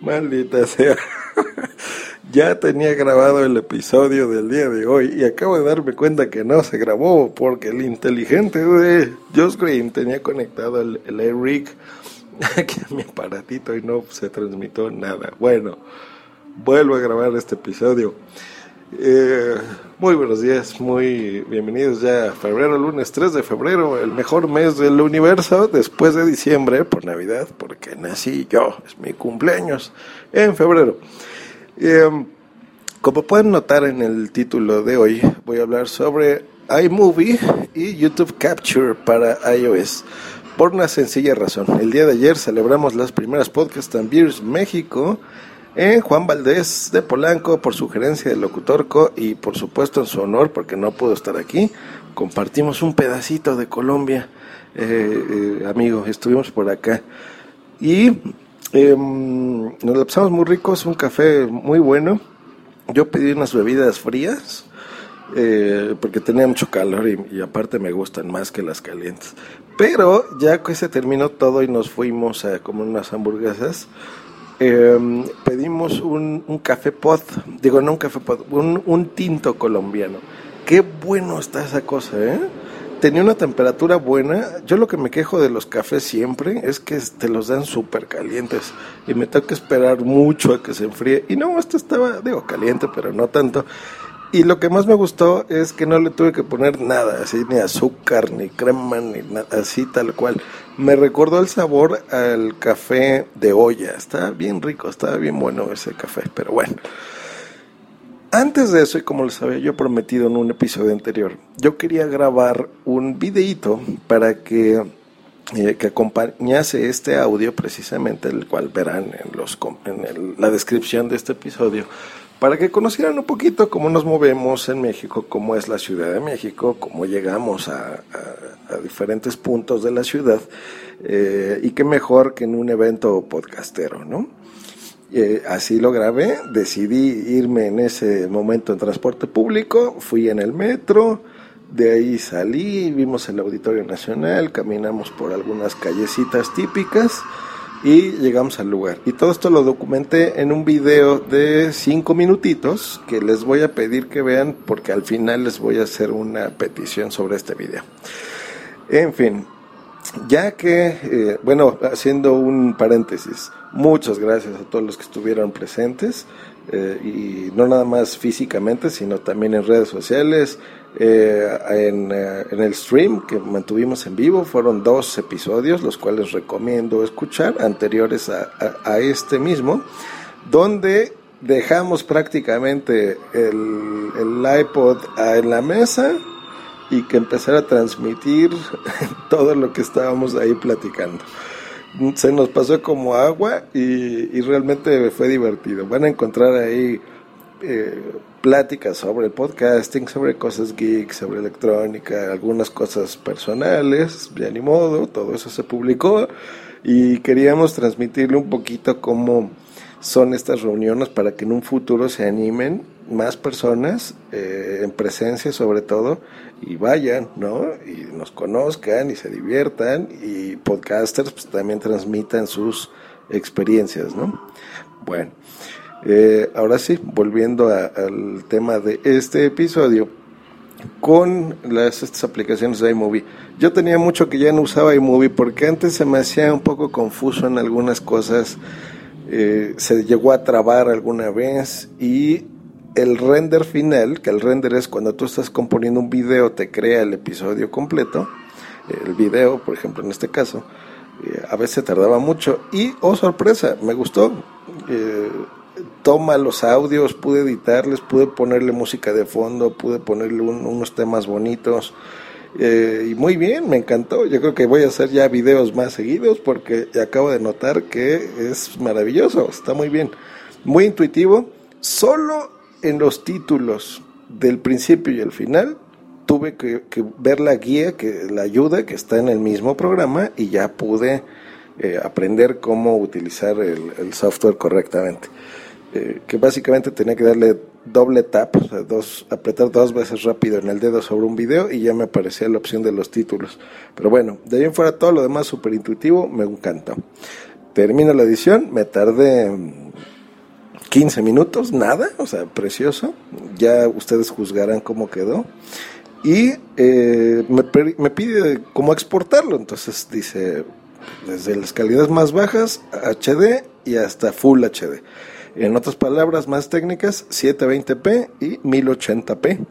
Maldita sea. ya tenía grabado el episodio del día de hoy y acabo de darme cuenta que no se grabó porque el inteligente de Josh Green tenía conectado el, el Eric aquí a mi aparatito y no se transmitió nada. Bueno, vuelvo a grabar este episodio. Eh, muy buenos días, muy bienvenidos ya a febrero, lunes 3 de febrero, el mejor mes del universo después de diciembre por Navidad, porque nací yo, es mi cumpleaños en febrero. Eh, como pueden notar en el título de hoy, voy a hablar sobre iMovie y YouTube Capture para iOS. Por una sencilla razón, el día de ayer celebramos las primeras Podcast and Beers México en Juan Valdés de Polanco por sugerencia del locutorco y por supuesto en su honor porque no pudo estar aquí. Compartimos un pedacito de Colombia, eh, eh, amigo, estuvimos por acá y eh, nos la pasamos muy ricos, un café muy bueno. Yo pedí unas bebidas frías eh, porque tenía mucho calor y, y, aparte me gustan más que las calientes. Pero ya que se terminó todo y nos fuimos a comer unas hamburguesas, eh, pedimos un, café pod, digo no un café pod, un, un, tinto colombiano. Qué bueno está esa cosa, ¿eh? Tenía una temperatura buena. Yo lo que me quejo de los cafés siempre es que te los dan súper calientes y me tengo que esperar mucho a que se enfríe. Y no, este estaba, digo, caliente, pero no tanto. Y lo que más me gustó es que no le tuve que poner nada, así ni azúcar, ni crema, ni nada, así tal cual. Me recordó el sabor al café de olla. Estaba bien rico, estaba bien bueno ese café, pero bueno. Antes de eso, y como les había yo prometido en un episodio anterior, yo quería grabar un videíto para que, eh, que acompañase este audio, precisamente el cual verán en, los, en el, la descripción de este episodio para que conocieran un poquito cómo nos movemos en México, cómo es la Ciudad de México, cómo llegamos a, a, a diferentes puntos de la ciudad, eh, y qué mejor que en un evento podcastero, ¿no? Eh, así lo grabé, decidí irme en ese momento en transporte público, fui en el metro, de ahí salí, vimos el Auditorio Nacional, caminamos por algunas callecitas típicas, y llegamos al lugar. Y todo esto lo documenté en un video de cinco minutitos que les voy a pedir que vean porque al final les voy a hacer una petición sobre este video. En fin, ya que, eh, bueno, haciendo un paréntesis, muchas gracias a todos los que estuvieron presentes. Eh, y no nada más físicamente, sino también en redes sociales, eh, en, eh, en, el stream que mantuvimos en vivo. Fueron dos episodios, los cuales recomiendo escuchar, anteriores a, a, a este mismo, donde dejamos prácticamente el, el iPod en la mesa y que empezara a transmitir todo lo que estábamos ahí platicando se nos pasó como agua y, y, realmente fue divertido. Van a encontrar ahí eh, pláticas sobre podcasting, sobre cosas geeks, sobre electrónica, algunas cosas personales, ya ni modo, todo eso se publicó y queríamos transmitirle un poquito cómo son estas reuniones para que en un futuro se animen más personas, eh, en presencia sobre todo, y vayan, ¿no? Y nos conozcan y se diviertan y podcasters pues, también transmitan sus experiencias, ¿no? Bueno, eh, ahora sí, volviendo a, al tema de este episodio, con las estas aplicaciones de iMovie. Yo tenía mucho que ya no usaba iMovie porque antes se me hacía un poco confuso en algunas cosas. Eh, se llegó a trabar alguna vez y el render final, que el render es cuando tú estás componiendo un video, te crea el episodio completo, el video, por ejemplo, en este caso, eh, a veces tardaba mucho y, oh sorpresa, me gustó. Eh, toma los audios, pude editarles, pude ponerle música de fondo, pude ponerle un, unos temas bonitos Eh, y muy bien, me encantó. Yo creo que voy a hacer ya videos más seguidos porque acabo de notar que es maravilloso, está muy bien. Muy intuitivo. Solo en los títulos del principio y el final tuve que, ver la guía, que la ayuda que está en el mismo programa y ya pude eh, aprender cómo utilizar el software correctamente. Eh, que básicamente tenía que darle doble tap, o sea, dos, apretar dos veces rápido en el dedo sobre un video y ya me aparecía la opción de los títulos. Pero bueno, de ahí en fuera todo lo demás súper intuitivo, me encantó. Termino la edición, me tardé 15 minutos, nada, o sea, precioso. Ya ustedes juzgarán cómo quedó. Y eh, me, pide cómo exportarlo, entonces dice desde las calidades más bajas, HD y hasta Full HD. En otras palabras más técnicas, 720p y 1080p.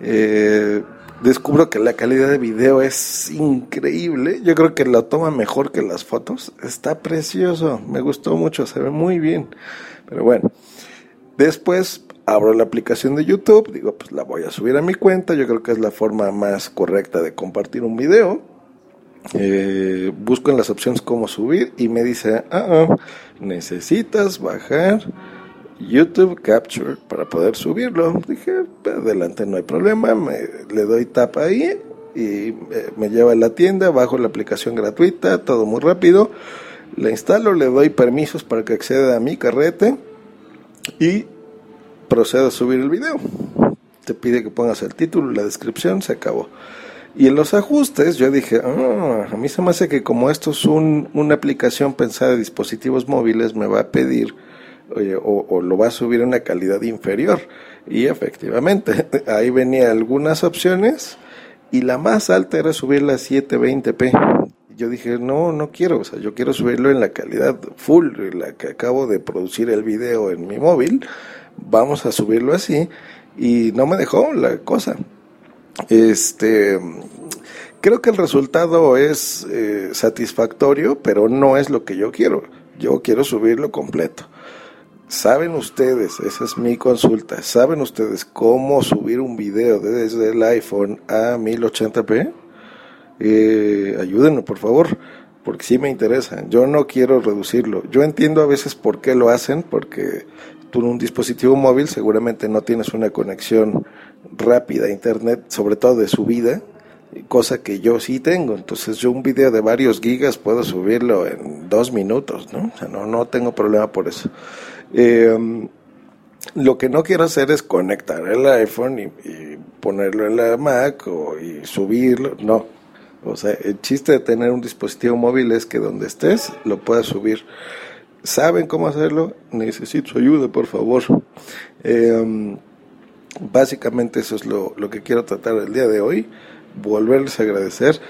Eh, descubro que la calidad de video es increíble. Yo creo que lo toma mejor que las fotos. Está precioso. Me gustó mucho. Se ve muy bien. Pero bueno. Después abro la aplicación de YouTube. Digo, pues la voy a subir a mi cuenta. Yo creo que es la forma más correcta de compartir un video. Eh, busco en las opciones cómo subir y me dice, ah, ah, necesitas bajar YouTube Capture para poder subirlo. Dije, adelante, no hay problema, me, le doy tap ahí y eh, me lleva a la tienda, bajo la aplicación gratuita, todo muy rápido, la instalo, le doy permisos para que acceda a mi carrete y procedo a subir el video. Te pide que pongas el título, la descripción, se acabó. Y en los ajustes yo dije, ah, a mí se me hace que como esto es una aplicación pensada de dispositivos móviles, me va a pedir o, lo va a subir a una calidad inferior. Y efectivamente, ahí venía algunas opciones y la más alta era subirla a 720p. Yo dije, no, no quiero, o sea, yo quiero subirlo en la calidad full, la que acabo de producir el video en mi móvil. Vamos a subirlo así y no me dejó la cosa. Este, creo que el resultado es eh, satisfactorio, pero no es lo que yo quiero. Yo quiero subirlo completo. ¿Saben ustedes, esa es mi consulta, ¿saben ustedes cómo subir un video desde el iPhone a 1080p? Eh, ayúdenme, por favor, porque sí me interesa. Yo no quiero reducirlo. Yo entiendo a veces por qué lo hacen, porque tú en un dispositivo móvil seguramente no tienes una conexión rápida a internet, sobre todo de subida, cosa que yo sí tengo. Entonces yo un video de varios gigas puedo subirlo en dos minutos, ¿no? No, no tengo problema por eso. Em, lo que no quiero hacer es conectar el iPhone y, ponerlo en la Mac o, y subirlo, no. O sea, el chiste de tener un dispositivo móvil es que donde estés lo puedas subir. ¿Saben cómo hacerlo? Necesito su ayuda, por favor. Eh, Básicamente eso es lo, que quiero tratar el día de hoy. Volverles a agradecer.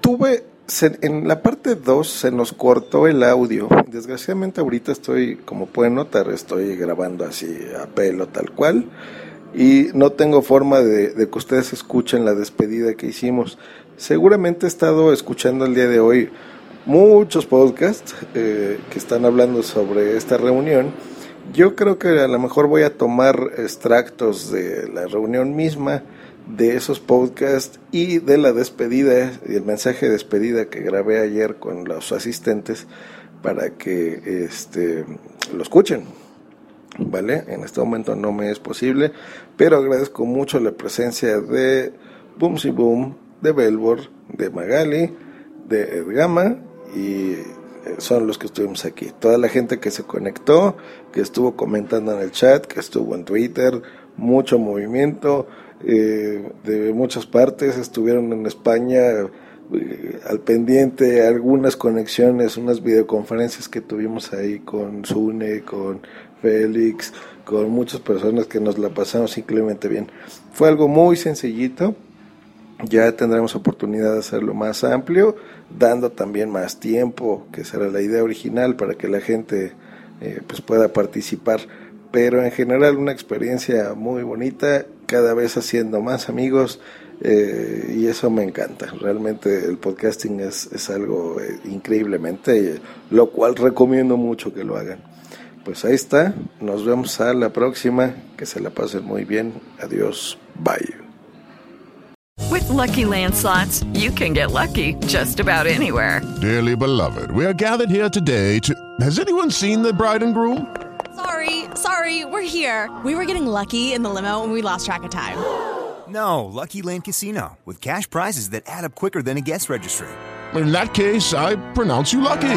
Tuve, en la parte 2 se nos cortó el audio. Desgraciadamente ahorita estoy, como pueden notar, estoy grabando así a pelo tal cual. Y no tengo forma de, que ustedes escuchen la despedida que hicimos. Seguramente he estado escuchando el día de hoy muchos podcasts eh, que están hablando sobre esta reunión yo creo que a lo mejor voy a tomar extractos de la reunión misma, de esos podcasts y de la despedida y el mensaje de despedida que grabé ayer con los asistentes para que este, lo escuchen. ¿Vale? En este momento no me es posible, pero agradezco mucho la presencia de Boomsy Boom, de Belbor, de Magali, de Edgama y son los que estuvimos aquí. Toda la gente que se conectó, que estuvo comentando en el chat, que estuvo en Twitter, mucho movimiento eh, de muchas partes, estuvieron en España eh, al pendiente, algunas conexiones, unas videoconferencias que tuvimos ahí con Sune, con Félix, con muchas personas que nos la pasamos increíblemente bien. Fue algo muy sencillito ya tendremos oportunidad de hacerlo más amplio, dando también más tiempo, que será la idea original para que la gente eh, pues pueda participar. Pero en general una experiencia muy bonita, cada vez haciendo más amigos eh, y eso me encanta. Realmente el podcasting es, es algo eh, increíblemente, lo cual recomiendo mucho que lo hagan. Pues ahí está, nos vemos a la próxima, que se la pasen muy bien, adiós, bye. With Lucky Land slots, you can get lucky just about anywhere. Dearly beloved, we are gathered here today to. Has anyone seen the bride and groom? Sorry, sorry, we're here. We were getting lucky in the limo and we lost track of time. No, Lucky Land Casino, with cash prizes that add up quicker than a guest registry. In that case, I pronounce you lucky.